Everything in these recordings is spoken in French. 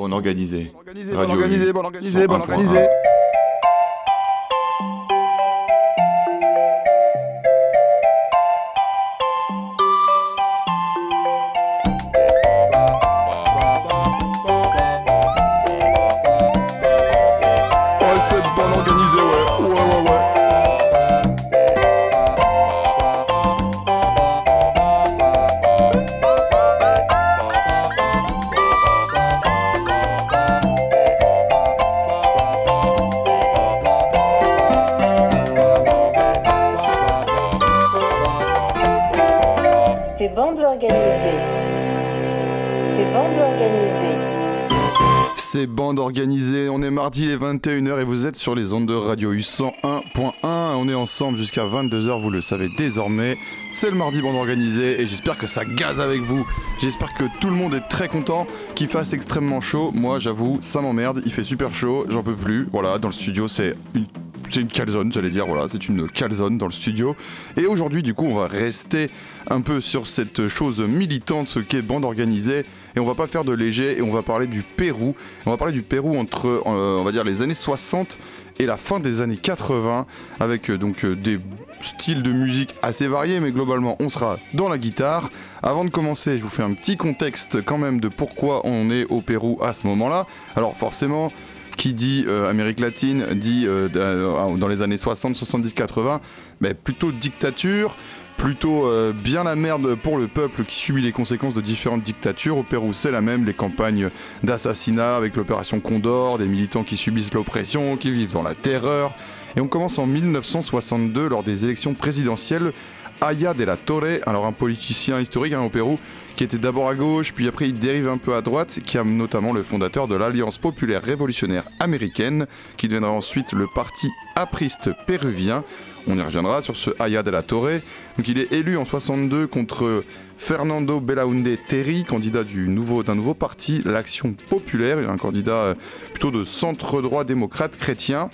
Bon organisé. Organisé, bon organisé, bon organisé, bon organisé. Mardi les 21h et vous êtes sur les ondes de Radio U 101.1. On est ensemble jusqu'à 22h, vous le savez désormais. C'est le mardi bande organisée et j'espère que ça gaze avec vous. J'espère que tout le monde est très content, qu'il fasse extrêmement chaud. Moi j'avoue, ça m'emmerde, il fait super chaud, j'en peux plus. Voilà, dans le studio c'est une c'est une calzone, j'allais dire, voilà, c'est une calzone dans le studio. Et aujourd'hui, du coup, on va rester un peu sur cette chose militante, ce qu'est bande organisée, et on va pas faire de léger, et on va parler du Pérou. On va parler du Pérou entre, euh, on va dire, les années 60 et la fin des années 80, avec euh, donc euh, des styles de musique assez variés, mais globalement, on sera dans la guitare. Avant de commencer, je vous fais un petit contexte quand même de pourquoi on est au Pérou à ce moment-là. Alors forcément, qui dit euh, Amérique latine dit euh, dans dans les années 60, 70, 80, mais plutôt dictature, plutôt euh, bien la merde pour le peuple qui subit les conséquences de différentes dictatures. Au Pérou, c'est la même, les campagnes d'assassinat avec l'opération Condor, des militants qui subissent l'oppression, qui vivent dans la terreur. Et on commence en 1962 lors des élections présidentielles. Aya de la Torre, alors un politicien historique hein, au Pérou, qui était d'abord à gauche, puis après il dérive un peu à droite, qui est notamment le fondateur de l'Alliance populaire révolutionnaire américaine, qui deviendra ensuite le parti apriste péruvien. On y reviendra sur ce Aya de la Torre. Donc il est élu en 62 contre Fernando Belaunde Terry, candidat du nouveau, d'un nouveau parti, l'Action populaire, un candidat euh, plutôt de centre droit démocrate chrétien.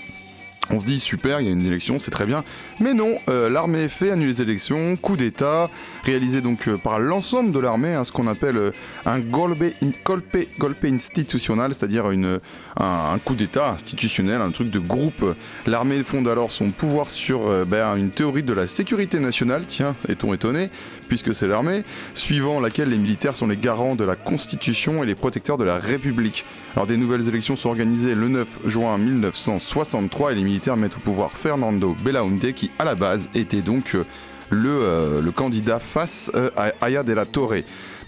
On se dit super, il y a une élection, c'est très bien. Mais non, euh, l'armée fait annule les élections, coup d'État, réalisé donc euh, par l'ensemble de l'armée, hein, ce qu'on appelle euh, un golpe, in- institutionnel, c'est-à-dire un, coup d'État institutionnel, un truc de groupe. L'armée fonde alors son pouvoir sur ben, une théorie de la sécurité nationale, tiens, est-on étonné, puisque c'est l'armée, suivant laquelle les militaires sont les garants de la Constitution et les protecteurs de la République. Alors des nouvelles élections sont organisées le 9 juin 1963 et les militaires mettent au pouvoir Fernando Belaunde qui à la base était donc euh, le, euh, le candidat face euh, à Aya de la Torre.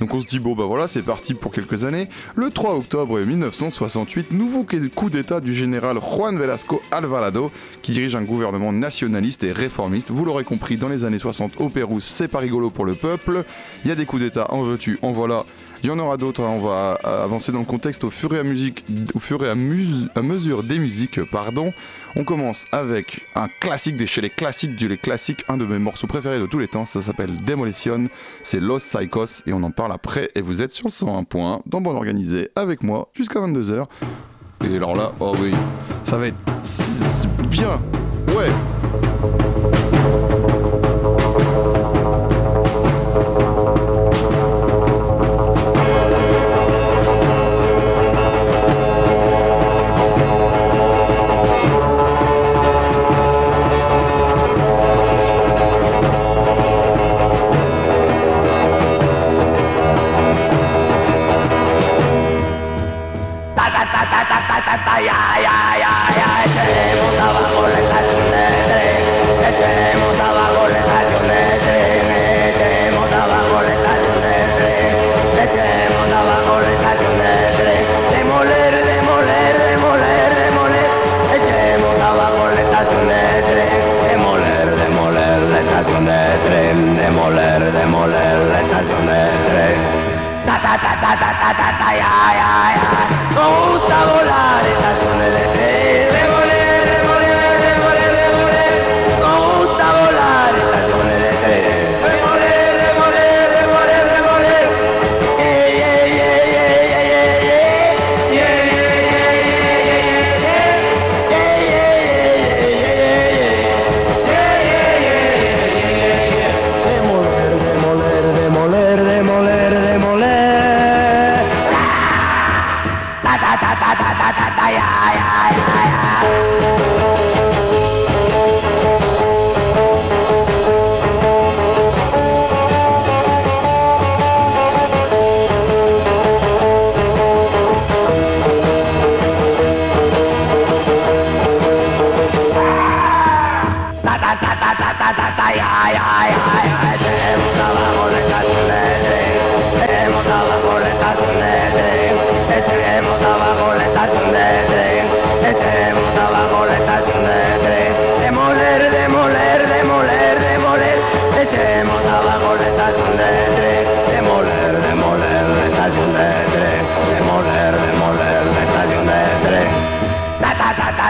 Donc on se dit bon bah voilà c'est parti pour quelques années. Le 3 octobre 1968, nouveau coup d'état du général Juan Velasco Alvarado qui dirige un gouvernement nationaliste et réformiste. Vous l'aurez compris, dans les années 60 au Pérou c'est pas rigolo pour le peuple. Il y a des coups d'état, en veux-tu, en voilà. Il y en aura d'autres, hein. on va euh, avancer dans le contexte au fur et à, musique, au fur et à, mesure des musiques. Pardon. On commence avec un classique de chez les classiques du les classiques, un de mes morceaux préférés de tous les temps, ça s'appelle Demolition, c'est Los Psychos et on en parle après et vous êtes sur le 101 point dans Bonne Organisée avec moi jusqu'à 22h. Et alors là, oh oui, ça va être bien, ouais.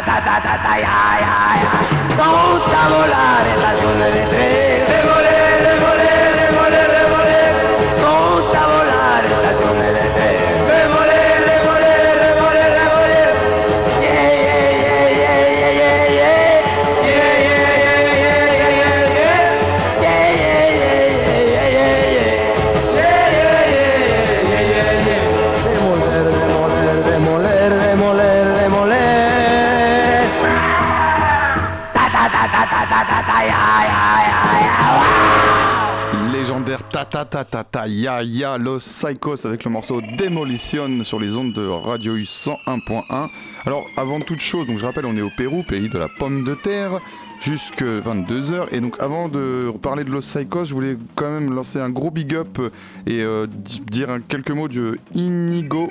ta ta ta ta ya ya ya. Nos gusta volar en las de tren, de volé, de. Los Psychos avec le morceau Demolition sur les ondes de Radio U 101.1. Alors avant toute chose, donc je rappelle on est au Pérou, pays de la pomme de terre, jusque 22h. Et donc avant de parler de Los Psychos, je voulais quand même lancer un gros big up et euh, dire quelques mots de Inigo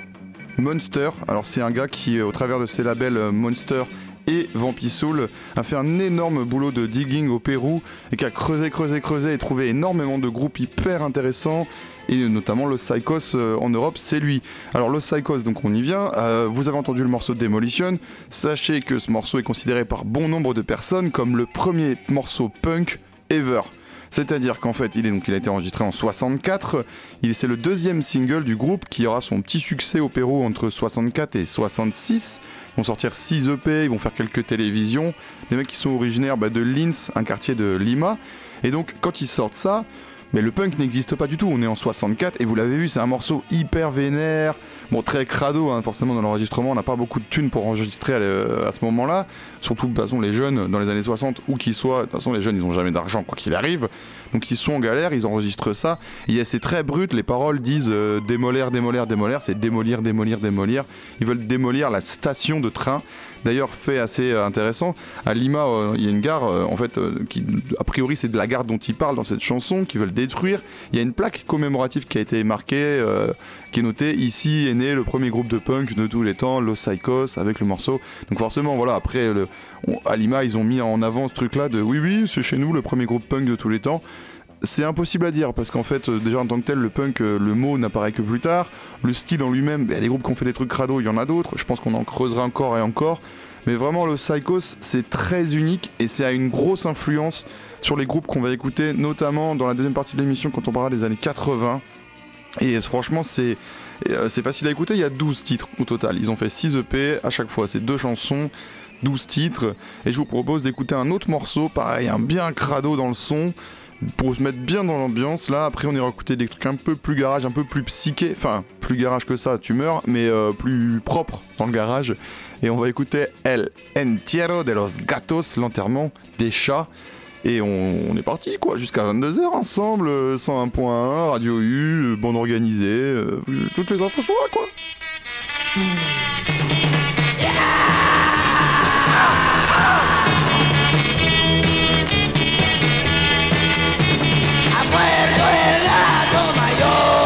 Monster. Alors c'est un gars qui au travers de ses labels euh, Monster et Vampisoul a fait un énorme boulot de digging au Pérou et qui a creusé, creusé, creusé et trouvé énormément de groupes hyper intéressants et notamment Los Psychos euh, en Europe, c'est lui. Alors Los Psychos, donc on y vient. Euh, vous avez entendu le morceau Demolition. Sachez que ce morceau est considéré par bon nombre de personnes comme le premier morceau punk ever. C'est-à-dire qu'en fait, il, est, donc, il a été enregistré en 64. C'est le deuxième single du groupe qui aura son petit succès au Pérou entre 64 et 66. Ils vont sortir 6 EP, ils vont faire quelques télévisions. Des mecs qui sont originaires bah, de Linz, un quartier de Lima. Et donc, quand ils sortent ça, mais le punk n'existe pas du tout, on est en 64 et vous l'avez vu, c'est un morceau hyper vénère, bon très crado, hein, forcément dans l'enregistrement, on n'a pas beaucoup de thunes pour enregistrer à, ce moment-là, surtout de toute façon les jeunes dans les années 60, où qu'ils soient, de toute façon les jeunes ils ont jamais d'argent quoi qu'il arrive, donc ils sont en galère, ils enregistrent ça, c'est très brut, les paroles disent euh, démolir, démolir, démolir, c'est démolir, démolir, démolir, ils veulent démolir la station de train, D'ailleurs, fait assez euh, intéressant, à Lima, euh, il y a une gare, en fait, qui, a priori, c'est de la gare dont il parle dans cette chanson, qu'ils veulent détruire. Il y a une plaque commémorative qui a été marquée, qui est notée. Ici est né le premier groupe de punk de tous les temps, Los Psychos, avec le morceau. Donc, forcément, voilà, après, à Lima, ils ont mis en avant ce truc-là de oui, oui, c'est chez nous le premier groupe punk de tous les temps c'est impossible à dire parce qu'en fait, euh, déjà en tant que tel, le punk, euh, le mot n'apparaît que plus tard. Le style en lui-même, il y a des groupes qui ont fait des trucs crado, il y en a d'autres. Je pense qu'on en creusera encore et encore. Mais vraiment, le Psychos, c'est très unique et c'est à une grosse influence sur les groupes qu'on va écouter, notamment dans la deuxième partie de l'émission quand on parlera des années 80. Et franchement, c'est. Euh, c'est facile à écouter, il y a 12 titres au total. Ils ont fait 6 EP à chaque fois, c'est deux chansons, 12 titres. Et je vous propose d'écouter un autre morceau, pareil, un bien crado dans le son pour se mettre bien dans l'ambiance. Là, après, on ira écouter des trucs un peu plus garage, un peu plus psyché. Enfin, plus garage que ça, tu meurs, mais euh, plus propre dans le garage. Et on va écouter El Entierro de los Gatos, l'enterrement des chats. Et on, est parti, quoi, jusqu'à 22h ensemble, 101.1, Radio U, bande organisée, euh, toutes les infos sont là, quoi. Yo!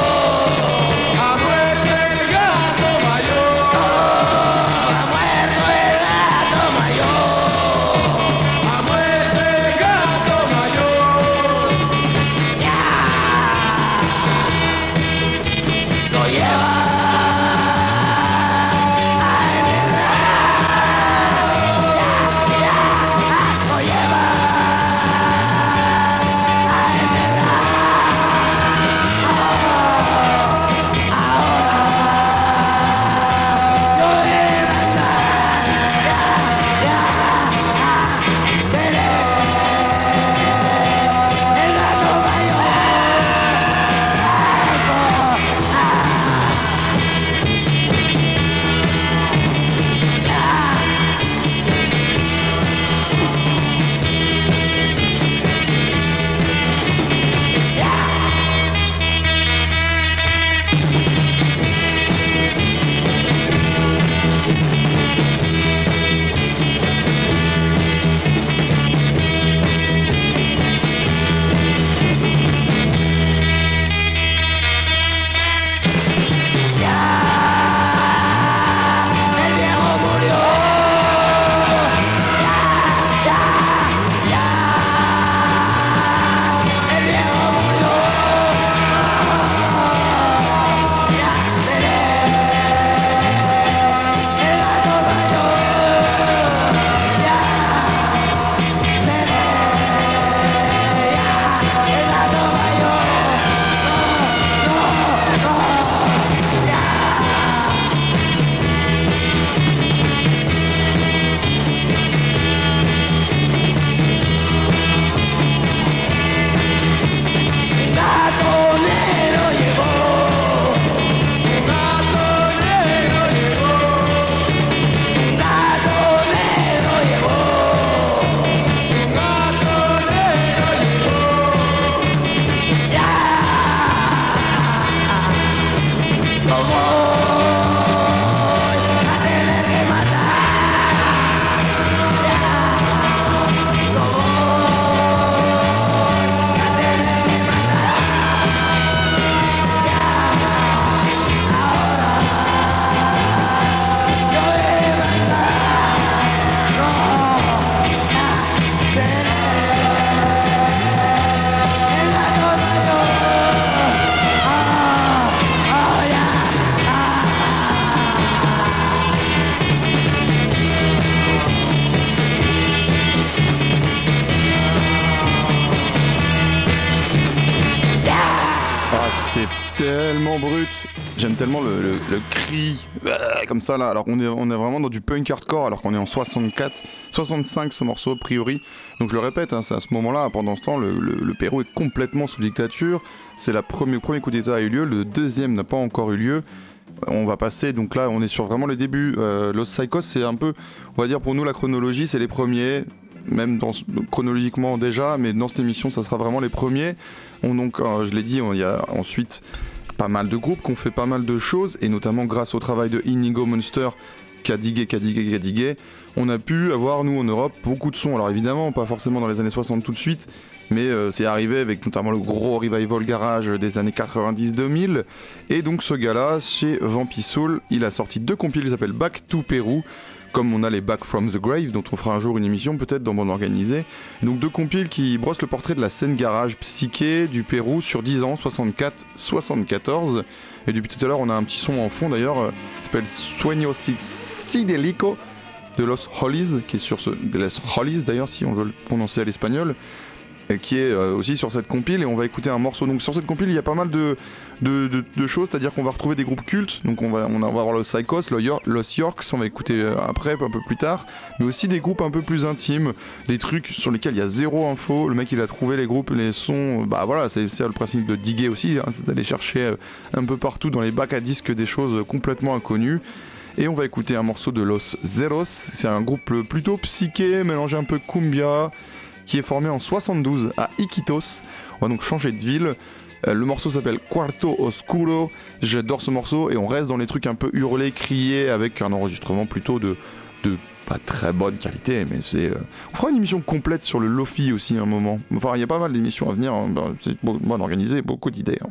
Euh, comme ça là. Alors qu'on est, on est vraiment dans du punk hardcore alors qu'on est en 64, 65 ce morceau a priori. Donc je le répète, hein, c'est à ce moment-là, pendant ce temps, le, Pérou est complètement sous dictature. C'est le premier coup d'État a eu lieu, le deuxième n'a pas encore eu lieu. On va passer, donc là on est sur vraiment le début. Euh, Los Psychos c'est un peu, on va dire pour nous la chronologie c'est les premiers, même chronologiquement déjà, mais dans cette émission ça sera vraiment les premiers. On, donc euh, je l'ai dit, on- il y a ensuite pas mal de groupes qui ont fait pas mal de choses, et notamment grâce au travail de Inigo Monster, qui a digué, on a pu avoir, nous, en Europe, beaucoup de sons. Alors évidemment, pas forcément dans les années 60 tout de suite, mais euh, c'est arrivé avec notamment le gros revival garage des années 90-2000. Et donc ce gars-là, chez Vampy Soul, il a sorti deux compiles qui s'appellent Back to Peru, comme on a les Back from the Grave, dont on fera un jour une émission peut-être dans Bon Organisé. Donc deux compiles qui brossent le portrait de la scène garage psyché du Pérou sur 10 ans, 64-74. Et depuis tout à l'heure, on a un petit son en fond d'ailleurs, euh, s'appelle Sueño Sidelico de Los Hollies, qui est sur ce. de Los d'ailleurs, si on veut le prononcer à l'espagnol, et qui est euh, aussi sur cette compile. Et on va écouter un morceau. Donc sur cette compile, il y a pas mal de, de, choses, c'est-à-dire qu'on va retrouver des groupes cultes. Donc on va, on va avoir le Psychos, le Los Yorks, on va écouter euh, après, un peu plus tard, mais aussi des groupes un peu plus intimes, des trucs sur lesquels il y a zéro info. Le mec, il a trouvé les groupes, les sons. Bah voilà, c'est le principe de diguer aussi, hein, c'est d'aller chercher euh, un peu partout dans les bacs à disques des choses complètement inconnues. Et on va écouter un morceau de Los Zeros. C'est un groupe plutôt psyché, mélangé un peu cumbia, qui est formé en 72 à Iquitos. On va donc changer de ville. Euh, le morceau s'appelle Cuarto Oscuro. J'adore ce morceau et on reste dans les trucs un peu hurlés, criés, avec un enregistrement plutôt de, pas très bonne qualité, mais c'est. euh, On fera une émission complète sur le Lofi aussi un moment. Enfin, il y a pas mal d'émissions à venir. hein. Ben, c'est bon bon organisé, beaucoup d'idées. hein.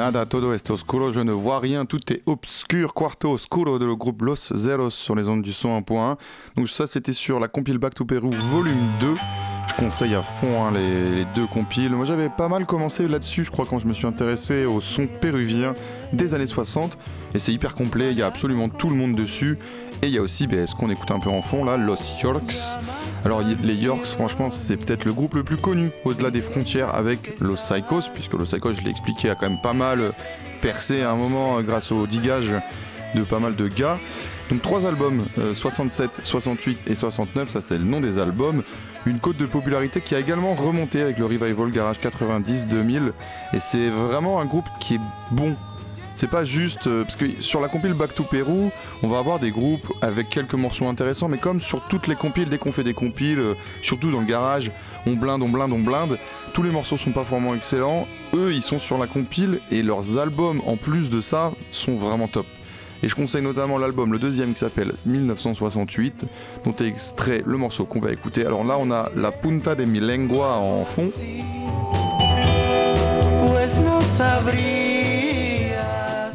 Nada, todo est oscuro, je ne vois rien, tout est obscur. Quarto Oscuro de le groupe Los Zeros sur les ondes du son 1.1. Donc ça c'était sur la compile Back to Peru volume 2. Je conseille à fond hein, les, deux compiles. Moi j'avais pas mal commencé là-dessus, je crois, quand je me suis intéressé au son péruvien des années 60. Et c'est hyper complet, il y a absolument tout le monde dessus. Et il y a aussi ben, ce qu'on écoute un peu en fond là, Los Yorks. Alors les Yorks, franchement, c'est peut-être le groupe le plus connu au-delà des frontières avec Los Psychos, puisque Los Psychos, je l'ai expliqué, a quand même pas mal percé à un moment euh, grâce au digage de pas mal de gars. Donc trois albums, euh, 67, 68 et 69, ça c'est le nom des albums. Une cote de popularité qui a également remonté avec le revival Garage 90-2000. Et c'est vraiment un groupe qui est bon. C'est pas juste euh, parce que sur la compile Back to Peru, on va avoir des groupes avec quelques morceaux intéressants, mais comme sur toutes les compiles, dès qu'on fait des compiles, euh, surtout dans le garage, on blinde, on blinde, on blinde. Tous les morceaux sont pas vraiment excellents. Eux, ils sont sur la compile et leurs albums, en plus de ça, sont vraiment top. Et je conseille notamment l'album, le deuxième qui s'appelle 1968, dont est extrait le morceau qu'on va écouter. Alors là, on a La Punta de mi Lengua en fond.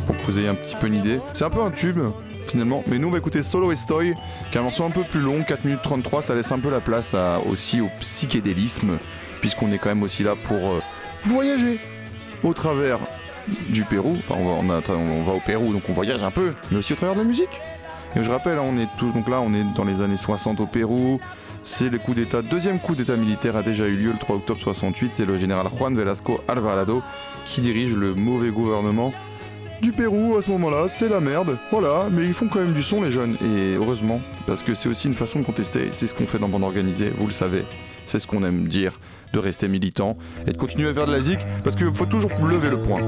Pour que vous ayez un petit peu une idée. C'est un peu un tube finalement, mais nous on va écouter Solo Estoy, qui est un morceau un peu plus long, 4 minutes 33, ça laisse un peu la place à- aussi au psychédélisme, puisqu'on est quand même aussi là pour euh, voyager au travers du Pérou, enfin on va, au Pérou donc on voyage un peu, mais aussi au travers de la musique. Et je rappelle, hein, on est tous, donc là on est dans les années 60 au Pérou, c'est le coup d'état, deuxième coup d'état militaire a déjà eu lieu le 3 octobre 68, c'est le général Juan Velasco Alvarado qui dirige le mauvais gouvernement du Pérou. À ce moment-là, c'est la merde, voilà, mais ils font quand même du son les jeunes, et heureusement, parce que c'est aussi une façon de contester, c'est ce qu'on fait dans Bande Organisée, vous le savez, c'est ce qu'on aime dire, de rester militant, et de continuer à faire de la zik, parce qu'il faut toujours lever le point.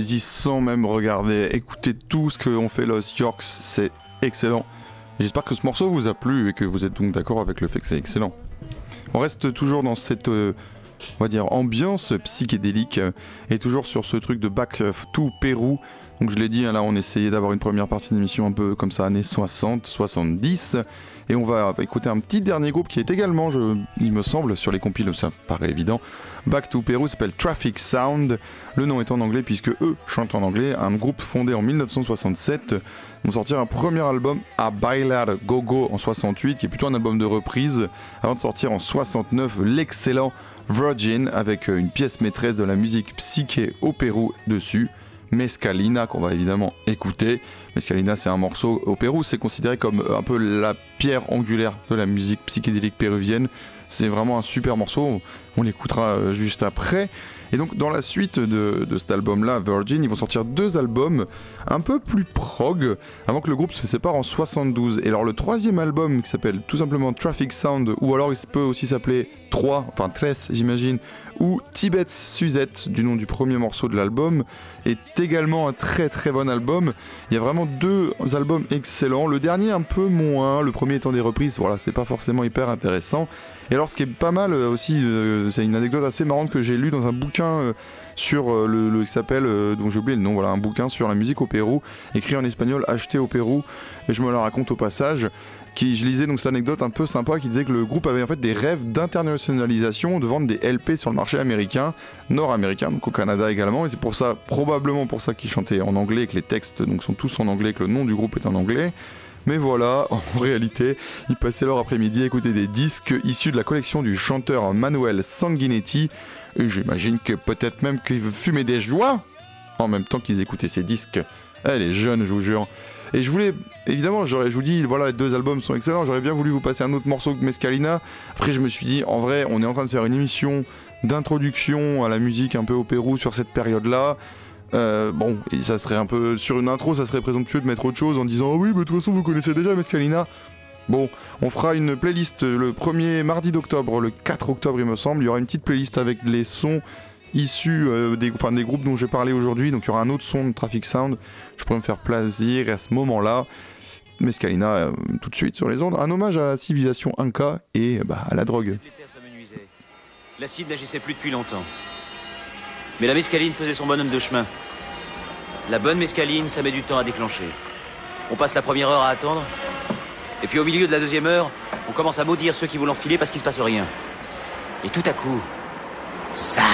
Allez-y sans même regarder. Écoutez tout ce qu'ont fait Los Yorks, c'est excellent. J'espère que ce morceau vous a plu et que vous êtes donc d'accord avec le fait que c'est excellent. On reste toujours dans cette, euh, on va dire, ambiance psychédélique euh, et toujours sur ce truc de Back to Pérou. Donc je l'ai dit, hein, là on essayait d'avoir une première partie d'émission un peu comme ça, années 60, 70. Et on va écouter un petit dernier groupe qui est également, il me semble, sur les compiles, ça paraît évident. Back to Peru s'appelle Traffic Sound. Le nom est en anglais puisque eux chantent en anglais. Un groupe fondé en 1967. Ils vont sortir un premier album à Bailar Gogo en 68, qui est plutôt un album de reprise, avant de sortir en 69 l'excellent Virgin avec une pièce maîtresse de la musique psyché au Pérou dessus. Mescalina qu'on va évidemment écouter. Mescalina c'est un morceau au Pérou, c'est considéré comme euh, un peu la pierre angulaire de la musique psychédélique péruvienne. C'est vraiment un super morceau, on l'écoutera euh, juste après. Et donc dans la suite de, de cet album-là, Virgin, ils vont sortir deux albums un peu plus prog, avant que le groupe se sépare en 72. Et alors le troisième album qui s'appelle tout simplement Traffic Sound, ou alors il peut aussi s'appeler 3, enfin 13 j'imagine, ou Tibet Suzette, du nom du premier morceau de l'album, est également un très très bon album. Il y a vraiment deux albums excellents, le dernier un peu moins, le premier étant des reprises, voilà, c'est pas forcément hyper intéressant. Et alors ce qui est pas mal euh, aussi, euh, c'est une anecdote assez marrante que j'ai lue dans un bouquin euh, sur le, le- qui s'appelle, dont j'ai oublié le nom, voilà, un bouquin sur la musique au Pérou, écrit en espagnol, acheté au Pérou, et je me la raconte au passage. Qui, je lisais donc cette anecdote un peu sympa qui disait que le groupe avait en fait des rêves d'internationalisation, de vendre des LP sur le marché américain, nord-américain, donc au Canada également, et c'est pour ça, probablement pour ça qu'ils chantaient en anglais, que les textes donc sont tous en anglais, que le nom du groupe est en anglais. Mais voilà, en réalité, ils passaient leur après-midi à écouter des disques issus de la collection du chanteur Manuel Sanguinetti, et j'imagine que peut-être même qu'ils fumaient des joints en même temps qu'ils écoutaient ces disques. Eh, les jeunes, je vous jure. Et je voulais, évidemment, je vous dis, voilà, les deux albums sont excellents. J'aurais bien voulu vous passer un autre morceau que Mescalina. Après, je me suis dit, en vrai, on est en train de faire une émission d'introduction à la musique un peu au Pérou sur cette période-là. Euh, bon, ça serait un peu sur une intro, ça serait présomptueux de mettre autre chose en disant, ah oui, bah, de toute façon, vous connaissez déjà Mescalina. Bon, on fera une playlist le premier mardi d'octobre, le 4 octobre, il me semble. Il y aura une petite playlist avec les sons issus euh, des, des groupes dont j'ai parlé aujourd'hui. Donc il y aura un autre son de Traffic Sound. Je pourrais me faire plaisir et à ce moment-là, Mescalina euh, tout de suite sur les ondes. Un hommage à la civilisation Inca et bah, à la drogue. L'acide n'agissait plus depuis longtemps. Mais la mescaline faisait son bonhomme de chemin. La bonne mescaline, ça met du temps à déclencher. On passe la première heure à attendre. Et puis au milieu de la deuxième heure, on commence à maudire ceux qui vont l'enfiler parce qu'il se passe rien. Et tout à coup, 三。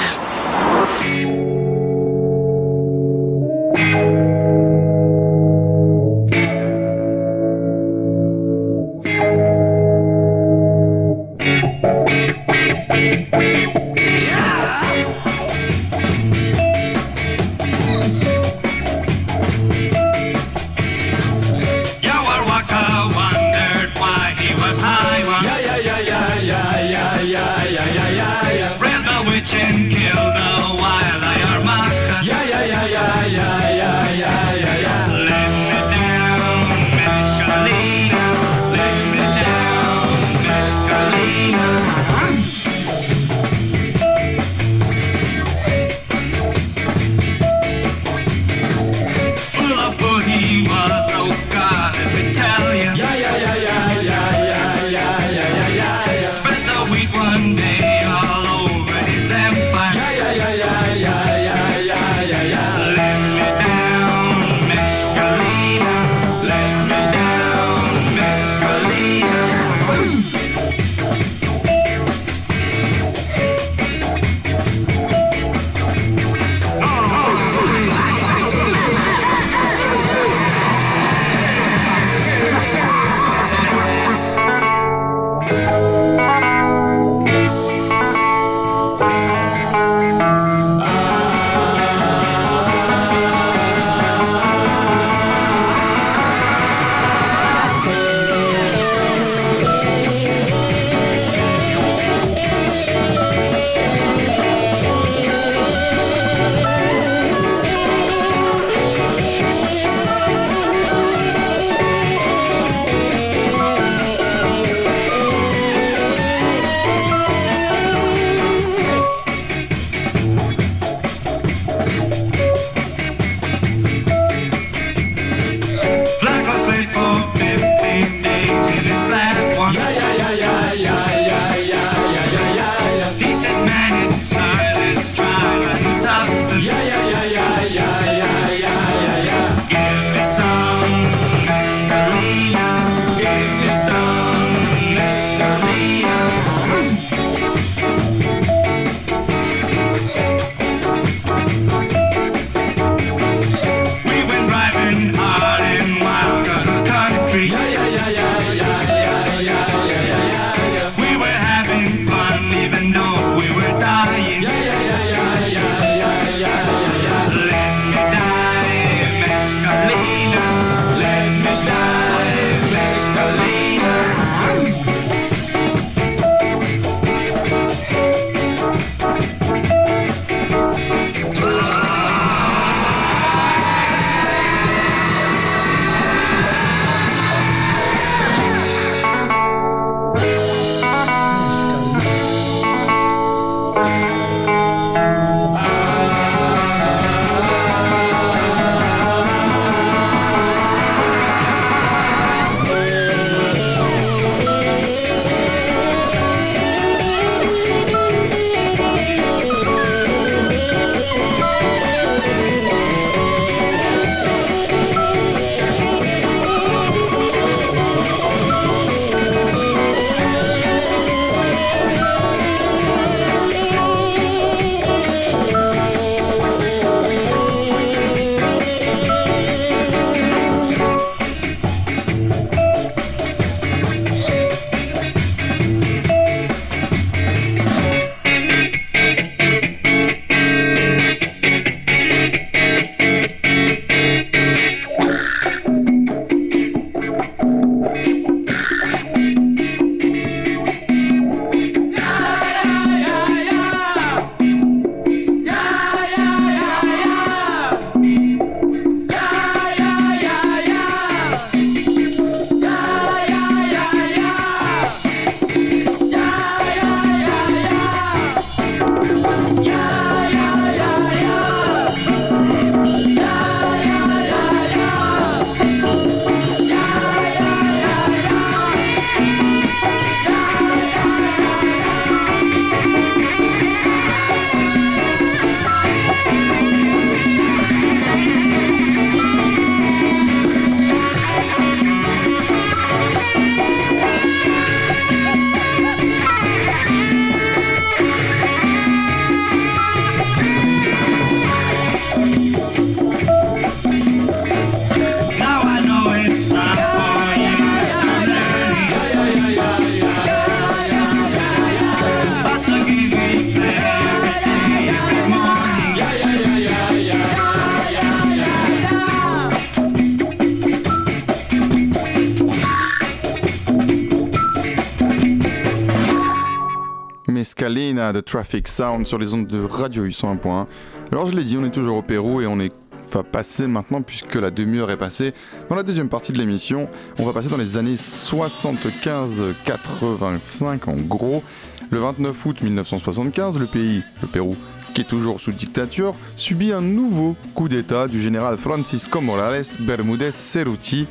De Traffic Sound sur les ondes de Radio U 101.1. Alors je l'ai dit, on est toujours au Pérou et on est va passer maintenant, puisque la demi-heure est passée, dans la deuxième partie de l'émission. On va passer dans les années 75-85 en gros. Le 29 août 1975, le pays, le Pérou, qui est toujours sous dictature, subit un nouveau coup d'État du général Francisco Morales Bermudez Cerruti.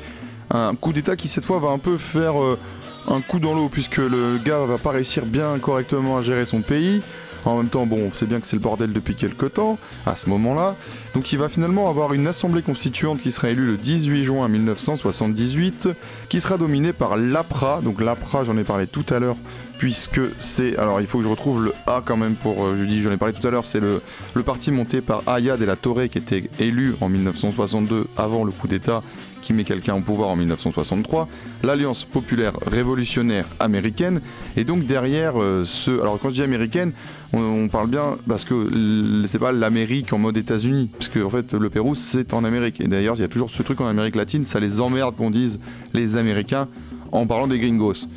Un coup d'État qui cette fois va un peu faire euh, un coup dans l'eau, puisque le gars va pas réussir bien correctement à gérer son pays. En même temps, bon, on sait bien que c'est le bordel depuis quelques temps, à ce moment-là. Donc il va finalement avoir une assemblée constituante qui sera élue le 18 juin 1978, qui sera dominée par l'APRA. Donc l'APRA, j'en ai parlé tout à l'heure, puisque c'est... Alors il faut que je retrouve le A quand même pour... euh, je dis, j'en ai parlé tout à l'heure, c'est le, parti monté par Aya de la Torre qui était élu en 1962 avant le coup d'État qui met quelqu'un au pouvoir en 1963, l'Alliance populaire révolutionnaire américaine, et donc derrière euh, ce... Alors quand je dis américaine, on, parle bien parce que c'est pas l'Amérique en mode États-Unis, parce que en fait le Pérou c'est en Amérique, et d'ailleurs il y a toujours ce truc en Amérique latine, ça les emmerde qu'on dise les Américains en parlant des gringos.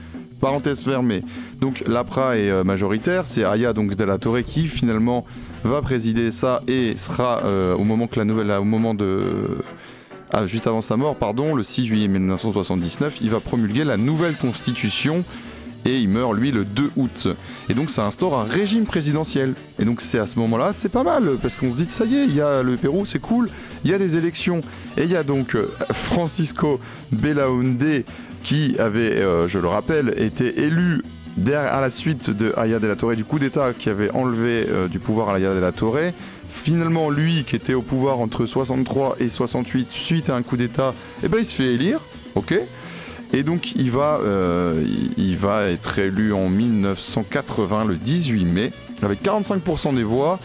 Parenthèse fermée. Donc l'APRA est euh, majoritaire, c'est Aya donc de la Torre qui finalement va présider ça et sera euh, au moment que la nouvelle, au moment de ah, juste avant sa mort, pardon, le 6 juillet 1979, il va promulguer la nouvelle constitution et il meurt lui le 2 août. Et donc ça instaure un régime présidentiel. Et donc c'est à ce moment-là, c'est pas mal parce qu'on se dit ça y est, il y a le Pérou, c'est cool, il y a des élections et il y a donc euh, Francisco Belaunde qui avait, euh, je le rappelle, été élu à la suite de Aya de la Torre du coup d'État qui avait enlevé euh, du pouvoir à Aya de la Torre. Finalement, lui qui était au pouvoir entre 63 et 68 suite à un coup d'État, eh ben il se fait élire, ok. Et donc il va, euh, il- va être élu en 1980, le 18 mai, avec 45% des voix,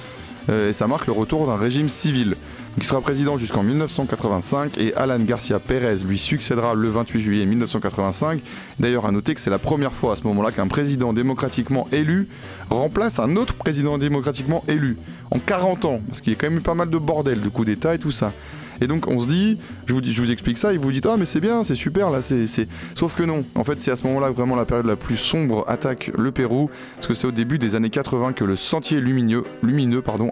et ça marque le retour d'un régime civil. Il sera président jusqu'en 1985 et Alan Garcia Pérez lui succédera le 28 juillet 1985. D'ailleurs, à noter que c'est la première fois à ce moment-là qu'un président démocratiquement élu remplace un autre président démocratiquement élu en 40 ans, parce qu'il y a quand même eu pas mal de bordel, de coups d'État et tout ça. Et donc on se dit, je vous, explique ça, et vous dites ah mais c'est bien, c'est super là, c'est, sauf que non. En fait c'est à ce moment-là vraiment la période la plus sombre attaque le Pérou, parce que c'est au début des années 80 que le Sentier lumineux,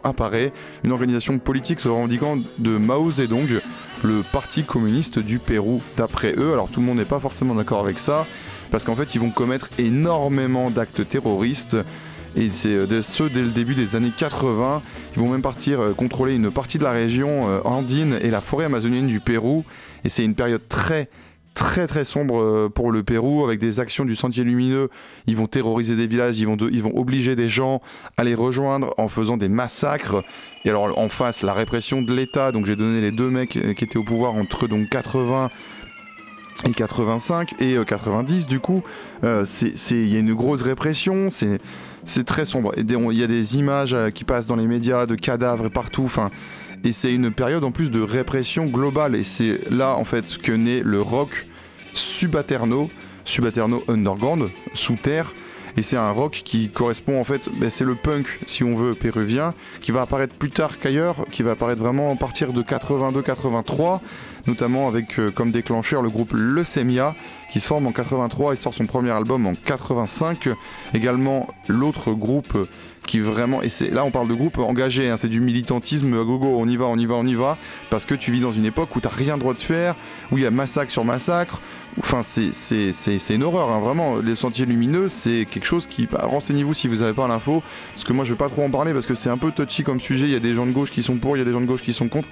apparaît, une organisation politique se revendiquant de Mao Zedong, le parti communiste du Pérou d'après eux. Alors tout le monde n'est pas forcément d'accord avec ça, parce qu'en fait ils vont commettre énormément d'actes terroristes. Et c'est euh, ceux dès le début des années 80. Ils vont même partir euh, contrôler une partie de la région euh, andine et la forêt amazonienne du Pérou. Et c'est une période très très très sombre pour le Pérou avec des actions du Sentier Lumineux. Ils vont terroriser des villages, ils vont, ils vont obliger des gens à les rejoindre en faisant des massacres. Et alors en face, la répression de l'État. Donc j'ai donné les deux mecs qui étaient au pouvoir entre donc 80 et 85 et euh, 90 du coup. Il y a une grosse répression, c'est très sombre. Il y a des images euh, qui passent dans les médias de cadavres et partout. Enfin, et c'est une période en plus de répression globale. Et c'est là en fait que naît le rock subaterno, subaterno underground, sous terre. Et c'est un rock qui correspond en fait, ben, c'est le punk si on veut péruvien, qui va apparaître plus tard qu'ailleurs, qui va apparaître vraiment à partir de 82-83, notamment avec euh, comme déclencheur le groupe Leucemia, qui se forme en 83 et sort son premier album en 85. Également l'autre groupe qui vraiment, et c'est là on parle de groupe engagé, hein, c'est du militantisme à gogo, on y va, on y va, on y va, parce que tu vis dans une époque où t'as rien droit de faire, où il y a massacre sur massacre, Enfin, c'est- une horreur, hein, vraiment. Les sentiers lumineux, c'est quelque chose qui. bah, Renseignez-vous si vous n'avez pas l'info, parce que moi je vais pas trop en parler parce que c'est un peu touchy comme sujet. Il y a des gens de gauche qui sont pour, il y a des gens de gauche qui sont contre.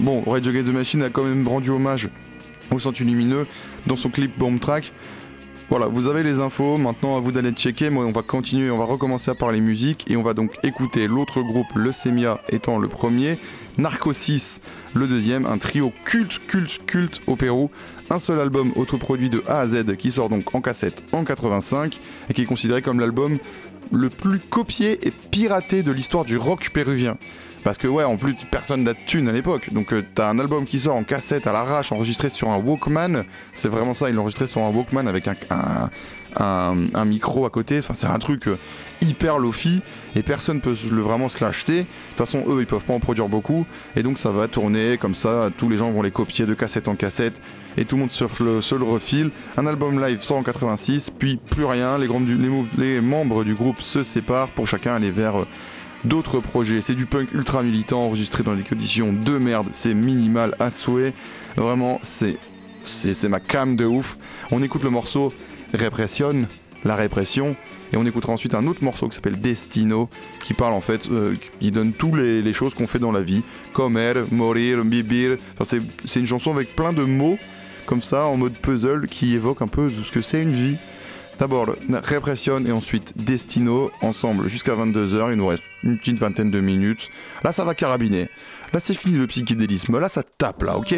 Bon, Rage Against the Machine a quand même rendu hommage aux sentiers lumineux dans son clip Bomb Track. Voilà, vous avez les infos, maintenant à vous d'aller checker. Moi, on va continuer, on va recommencer à parler musique et on va donc écouter l'autre groupe, Leucemia étant le premier, Narcosis le deuxième, un trio culte, culte, culte au Pérou. Un seul album autoproduit de A à Z qui sort donc en cassette en 85 et qui est considéré comme l'album le plus copié et piraté de l'histoire du rock péruvien. Parce que ouais, en plus personne n'a de thune à l'époque. Donc euh, t'as un album qui sort en cassette à l'arrache, enregistré sur un Walkman. C'est vraiment ça, il enregistré sur un Walkman avec un, micro à côté. Enfin c'est un truc euh, hyper lofi et personne peut se- le, vraiment se l'acheter. De toute façon, eux, ils peuvent pas en produire beaucoup et donc ça va tourner comme ça. Tous les gens vont les copier de cassette en cassette et tout le monde se le, se le refile. Un album live sort en 86, puis plus rien. Les membres du groupe se séparent pour chacun aller vers euh, d'autres projets. C'est du punk ultra militant enregistré dans des conditions de merde. C'est minimal à souhait. Vraiment, c'est c'est ma cam de ouf. On écoute le morceau Répression, la répression, et on écoutera ensuite un autre morceau qui s'appelle Destino, qui parle en fait, euh, qui donne toutes les, choses qu'on fait dans la vie, comer, mourir, vivir. Enfin, c'est une chanson avec plein de mots comme ça, en mode puzzle, qui évoque un peu ce que c'est une vie. D'abord Répression et ensuite Destino, ensemble jusqu'à 22h, il nous reste une petite vingtaine de minutes. Là ça va carabiner. Là c'est fini le psychédélisme, là ça tape là, ok?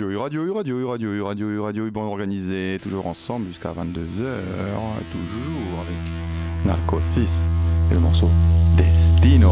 Radio Radio Radio Radio Radio Radio bon organisé, toujours ensemble jusqu'à 22h, toujours avec Narco 6 et le morceau Destino.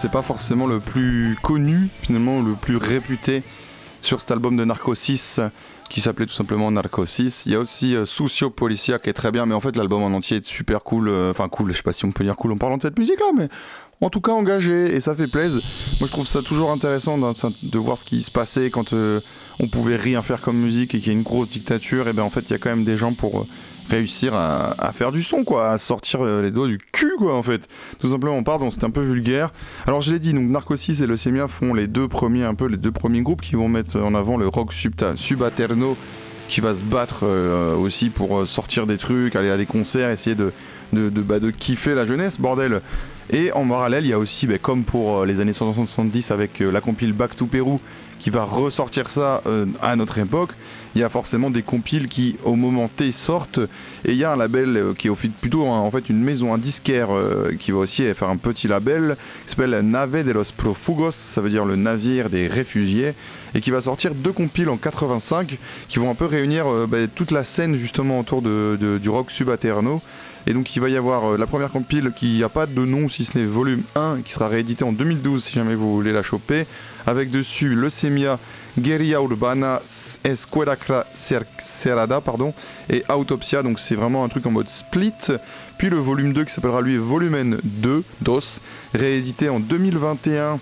C'est pas forcément le plus connu, finalement le plus réputé sur cet album de Narco 6 qui s'appelait tout simplement Narco 6. Il y a aussi euh, Policia qui est très bien, mais en fait l'album en entier est super cool. euh, Enfin cool, je sais pas si on peut dire cool en parlant de cette musique là, mais en tout cas engagé et ça fait plaisir. Moi je trouve ça toujours intéressant de voir ce qui se passait quand euh, on pouvait rien faire comme musique et qu'il y a une grosse dictature. Et ben en fait il y a quand même des gens pour euh, réussir à, faire du son quoi, à sortir euh, les doigts du cul quoi en fait. Tout simplement, pardon, c'était un peu vulgaire. Alors je l'ai dit, donc Narcosis et Leucemia font les deux premiers un peu les deux premiers groupes qui vont mettre en avant le rock subalterno qui va se battre euh, aussi pour euh, sortir des trucs, aller à des concerts, essayer bah, de kiffer la jeunesse, bordel. Et en parallèle, il y a aussi, bah, comme pour les années 60-70 avec la compile Back to Peru, qui va ressortir ça à notre époque, il y a forcément des compiles qui, au moment T, sortent. Et il y a un label euh, qui est plutôt en fait une maison, un disquaire euh, qui va aussi faire un petit label qui s'appelle Nave de los Profugos, ça veut dire le navire des réfugiés, et qui va sortir deux compiles en 85 qui vont un peu réunir euh, bah, toute la scène justement autour du rock subalterno. Et donc il va y avoir la première compile qui n'a pas de nom si ce n'est volume 1 qui sera réédité en 2012 si jamais vous voulez la choper avec dessus Leucemia, Guerilla Urbana, Escuela Cerrada pardon, et Autopsia. Donc c'est vraiment un truc en mode split. Puis le volume 2 qui s'appellera lui Volumen 2 DOS réédité en 2021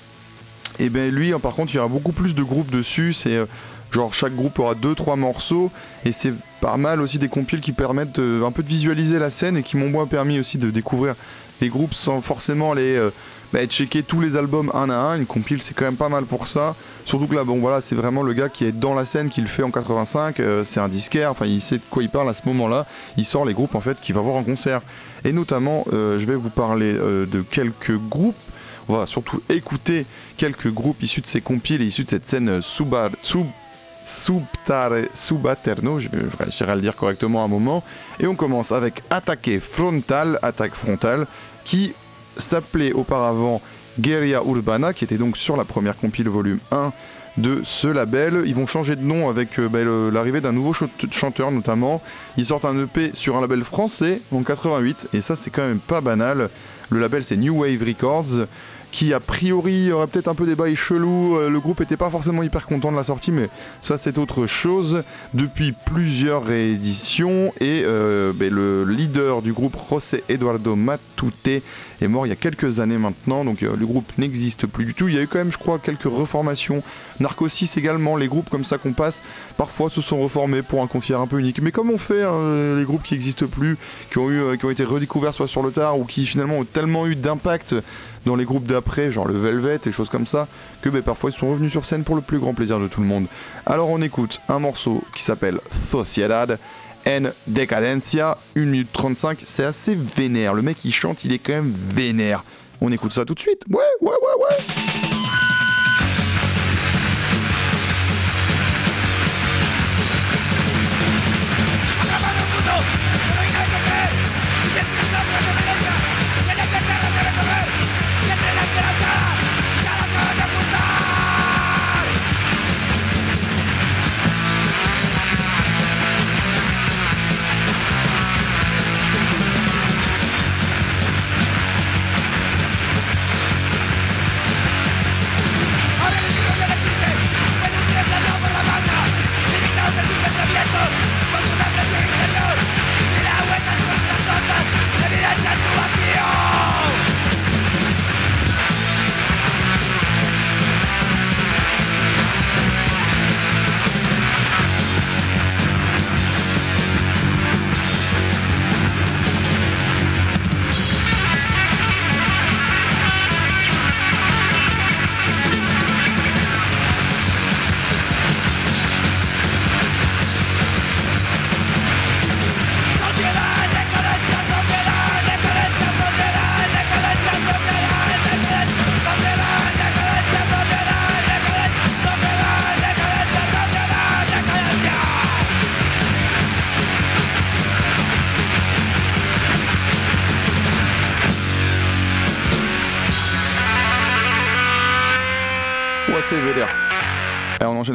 et ben lui par contre il y aura beaucoup plus de groupes dessus. C'est euh, genre chaque groupe aura 2-3 morceaux. Et c'est pas mal aussi des compiles qui permettent un peu de visualiser la scène et qui m'ont moins permis aussi de découvrir des groupes sans forcément les euh, bah, checker tous les albums un à un. Une compile c'est quand même pas mal pour ça. Surtout que là bon voilà c'est vraiment le gars qui est dans la scène qui le fait en 85. euh, c'est un disquaire, enfin il sait de quoi il parle à ce moment-là. Il sort les groupes en fait qu'il va voir en concert. Et notamment euh, je vais vous parler euh, de quelques groupes. On va surtout écouter quelques groupes issus de ces compiles et issus de cette scène sub Subaterno, je vais réussirai à le dire correctement à un moment. Et on commence avec Attaque Frontal, Attaque Frontale, qui s'appelait auparavant Guerilla Urbana, qui était donc sur la première compile volume 1 de ce label. Ils vont changer de nom avec euh, bah, l'arrivée d'un nouveau chante- chanteur notamment. Ils sortent un EP sur un label français en 88, et ça c'est quand même pas banal. Le label c'est New Wave Records qui a priori aurait peut-être un peu des bails chelous. Euh, Le groupe était pas forcément hyper content de la sortie, mais ça c'est autre chose. Depuis plusieurs rééditions, et euh, ben, le leader du groupe, José Eduardo Matute, est mort il y a quelques années maintenant, donc euh, le groupe n'existe plus du tout. Il y a eu quand même, je crois, quelques reformations. Narcosis également, les groupes comme ça qu'on passe, parfois se sont reformés pour un concert un peu unique. Mais comme on fait hein, les groupes qui n'existent plus, qui ont, eu, euh, qui ont été redécouverts soit sur le tard ou qui finalement ont tellement eu d'impact dans les groupes d'après, genre le Velvet et choses comme ça, que ben, parfois ils sont revenus sur scène pour le plus grand plaisir de tout le monde. Alors on écoute un morceau qui s'appelle Sociedad en Decadencia, 1 minute 35, c'est assez vénère. Le mec il chante, il est quand même vénère. On écoute ça tout de suite ouais, ouais, ouais Ouais,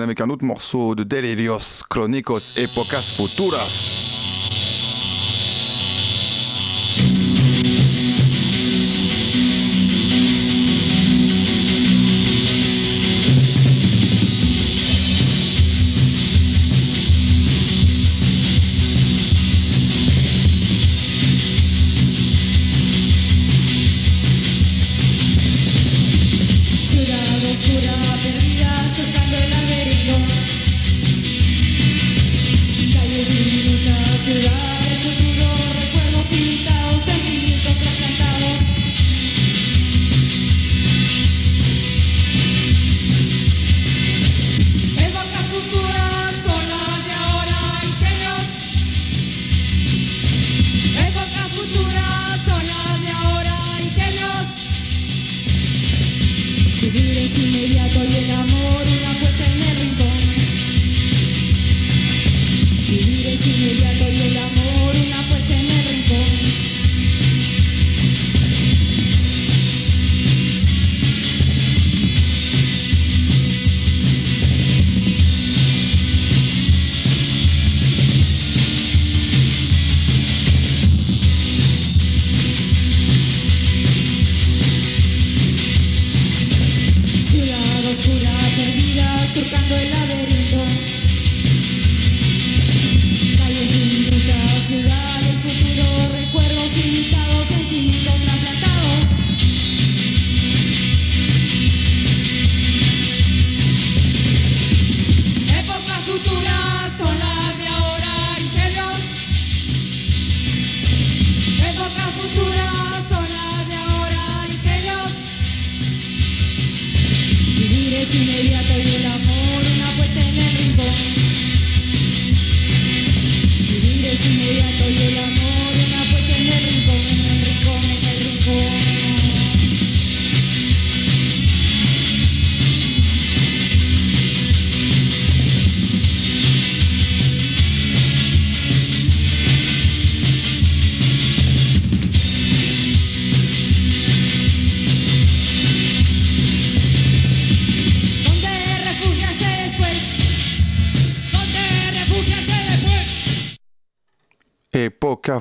avec un autre morceau de Delirios Chronicos Épocas Futuras.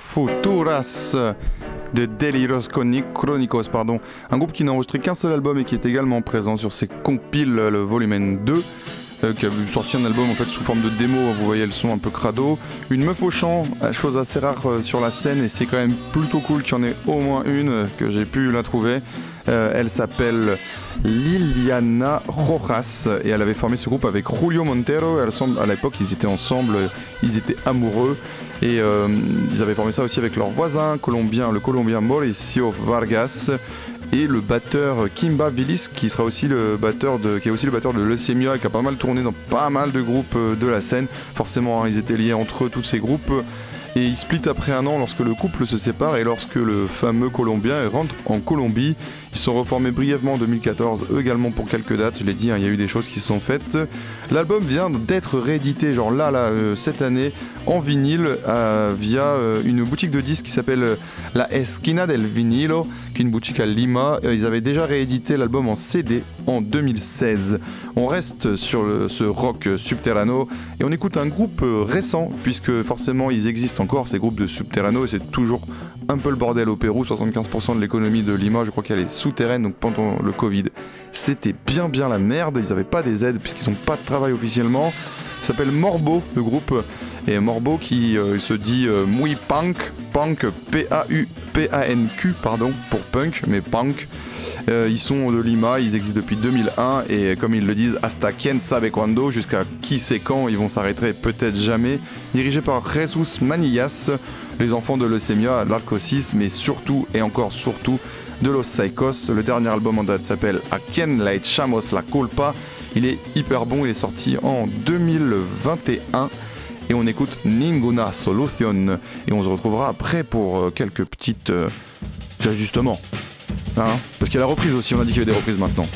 Futuras de Deliros Chroni- Chronicos, pardon. Un groupe qui n'a enregistré qu'un seul album et qui est également présent sur ses compiles, le volume 2. euh, qui a sorti un album en fait sous forme de démo, vous voyez le son un peu crado. Une meuf au chant, chose assez rare euh, sur la scène et c'est quand même plutôt cool qu'il y en ait au moins une euh, que j'ai pu la trouver. Elle s'appelle Liliana Rojas et elle avait formé ce groupe avec Julio Montero. Elle semble- à l'époque, ils étaient ensemble, ils étaient amoureux et euh, ils avaient formé ça aussi avec leur voisin colombien, le colombien Mauricio Vargas et le batteur Kimba Villis qui sera aussi le batteur de qui est aussi le batteur de Leucemia qui a pas mal tourné dans pas mal de groupes euh, de la scène. Forcément, hein, ils étaient liés entre eux tous ces groupes. Et ils split après un an lorsque le couple se sépare et lorsque le fameux Colombien rentre en Colombie. Ils sont reformés brièvement en 2014, eux également pour quelques dates. Je l'ai dit, hein, il y a eu des choses qui se sont faites. L'album vient d'être réédité, genre là, euh, cette année, en vinyle euh, via euh, une boutique de disques qui s'appelle La Esquina del Vinilo, qui est une boutique à Lima. Ils avaient déjà réédité l'album en CD en 2016. On reste sur ce rock subterrano et on écoute un groupe récent, puisque forcément ils existent encore, ces groupes de subterrano, et c'est toujours un peu le bordel au Pérou. 75% de l'économie de Lima, je crois qu'elle est souterraine, donc pendant le Covid, c'était bien bien la merde. Ils n'avaient pas des aides puisqu'ils n'ont pas de travail officiellement. Ça s'appelle Morbo, le groupe. Et Morbo qui euh, se dit euh, punk, punk, P-A-U, P-A-N-Q, pardon, pour punk, mais punk. Euh, ils sont de Lima, ils existent depuis 2001 et comme ils le disent, hasta quien sabe cuando, jusqu'à qui sait quand ils vont s'arrêter, peut-être jamais. Dirigé par Jesus Manillas, les enfants de leucémia, l'arcosis, mais surtout et encore surtout de Los Psychos. Le dernier album en date s'appelle A quien la echamos la culpa. Il est hyper bon, il est sorti en 2021 et on écoute Ninguna Solution et on se retrouvera après pour euh, quelques petites euh, ajustements. Hein? Parce qu'il y a la reprise aussi, on a dit qu'il y avait des reprises maintenant.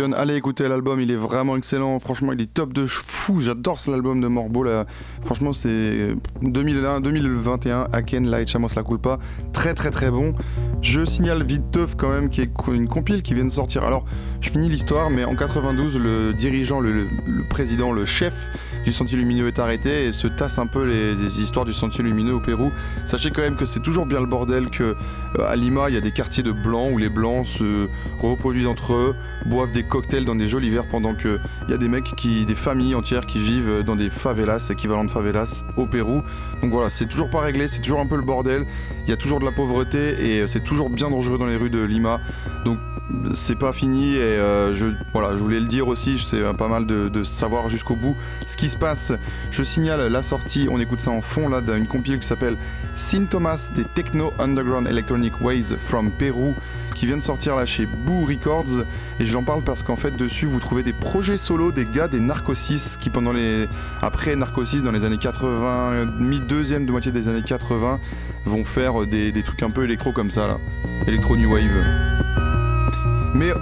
Allez écouter l'album, il est vraiment excellent. Franchement, il est top de fou. J'adore cet album de Morbo. Là. Franchement, c'est 2001, 2021. Aken, Light, Chamos La Culpa. Très, très, très bon. Je signale vite teuf quand même qu'il y a une compile qui vient de sortir. Alors, je finis l'histoire, mais en 92, le dirigeant, le président, le chef du Sentier Lumineux est arrêté et se tasse un peu les, histoires du Sentier Lumineux au Pérou. Sachez quand même que c'est toujours bien le bordel que euh, à Lima, il y a des quartiers de blancs où les blancs se reproduisent entre eux, boivent des cocktails dans des jolis verres pendant que il y a des mecs qui, des familles entières qui vivent dans des favelas, équivalent de favelas au Pérou. Donc voilà, c'est toujours pas réglé, c'est toujours un peu le bordel. Il y a toujours de la pauvreté et euh, c'est toujours bien dangereux dans les rues de Lima. Donc c'est pas fini et euh, je voilà je voulais le dire aussi c'est pas mal de, de savoir jusqu'au bout ce qui se je signale la sortie on écoute ça en fond là d'une compile qui s'appelle Symptomas des Techno Underground Electronic Ways from Peru qui vient de sortir là chez Boo Records. Et j'en parle parce qu'en fait dessus vous trouvez des projets solo des gars des Narcosis qui pendant les après Narcosis dans les années 80 mi deuxième de moitié des années 80 vont faire des, des trucs un peu électro comme ça là. Électro new wave. Mais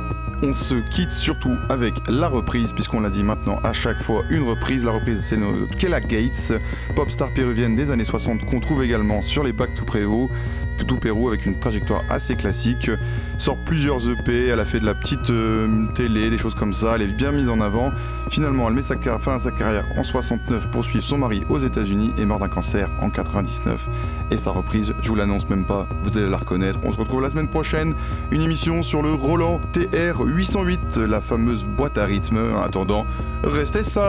on se quitte surtout avec la reprise, puisqu'on l'a dit maintenant à chaque fois, une reprise. La reprise, c'est Kella Gates, pop star péruvienne des années 60, qu'on trouve également sur les bacs tout Pérou, tout Pérou, avec une trajectoire assez classique. Sort plusieurs EP, elle a fait de la petite euh, télé, des choses comme ça, elle est bien mise en avant. Finalement, elle met sa fin à sa carrière en 69 pour suivre son mari aux États-Unis et meurt d'un cancer en 99. Et sa reprise, je vous l'annonce même pas, vous allez la reconnaître. On se retrouve la semaine prochaine, une émission sur le Roland TR 808, la fameuse boîte à rythme. En attendant, restez sages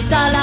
is all I